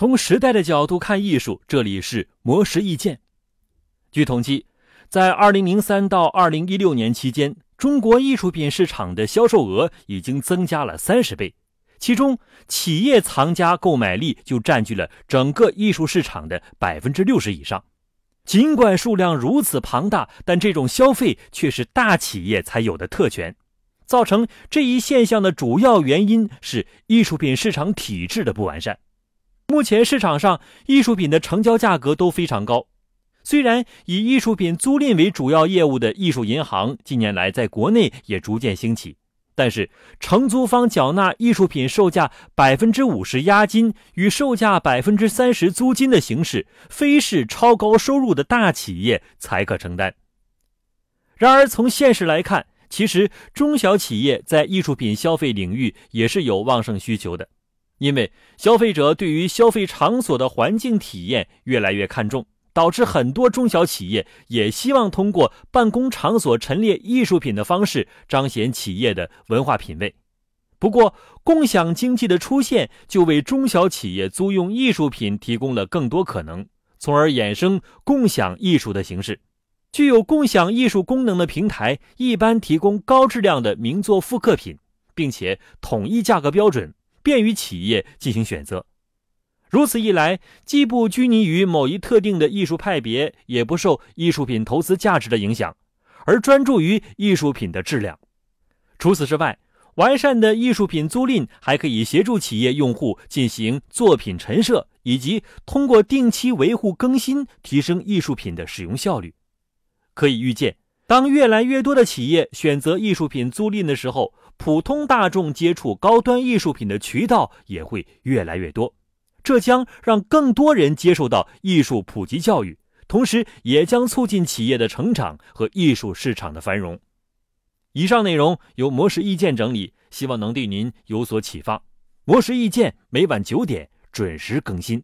从时代的角度看艺术，这里是魔石意见。据统计，在二零零三到二零一六年期间，中国艺术品市场的销售额已经增加了三十倍，其中企业藏家购买力就占据了整个艺术市场的百分之六十以上。尽管数量如此庞大，但这种消费却是大企业才有的特权。造成这一现象的主要原因是艺术品市场体制的不完善。目前市场上艺术品的成交价格都非常高，虽然以艺术品租赁为主要业务的艺术银行近年来在国内也逐渐兴起，但是承租方缴纳艺术品售价百分之五十押金与售价百分之三十租金的形式，非是超高收入的大企业才可承担。然而从现实来看，其实中小企业在艺术品消费领域也是有旺盛需求的。因为消费者对于消费场所的环境体验越来越看重，导致很多中小企业也希望通过办公场所陈列艺术品的方式彰显企业的文化品味。不过，共享经济的出现就为中小企业租用艺术品提供了更多可能，从而衍生共享艺术的形式。具有共享艺术功能的平台一般提供高质量的名作复刻品，并且统一价格标准。便于企业进行选择，如此一来，既不拘泥于某一特定的艺术派别，也不受艺术品投资价值的影响，而专注于艺术品的质量。除此之外，完善的艺术品租赁还可以协助企业用户进行作品陈设，以及通过定期维护更新，提升艺术品的使用效率。可以预见，当越来越多的企业选择艺术品租赁的时候，普通大众接触高端艺术品的渠道也会越来越多，这将让更多人接受到艺术普及教育，同时也将促进企业的成长和艺术市场的繁荣。以上内容由模式意见整理，希望能对您有所启发。模式意见每晚九点准时更新。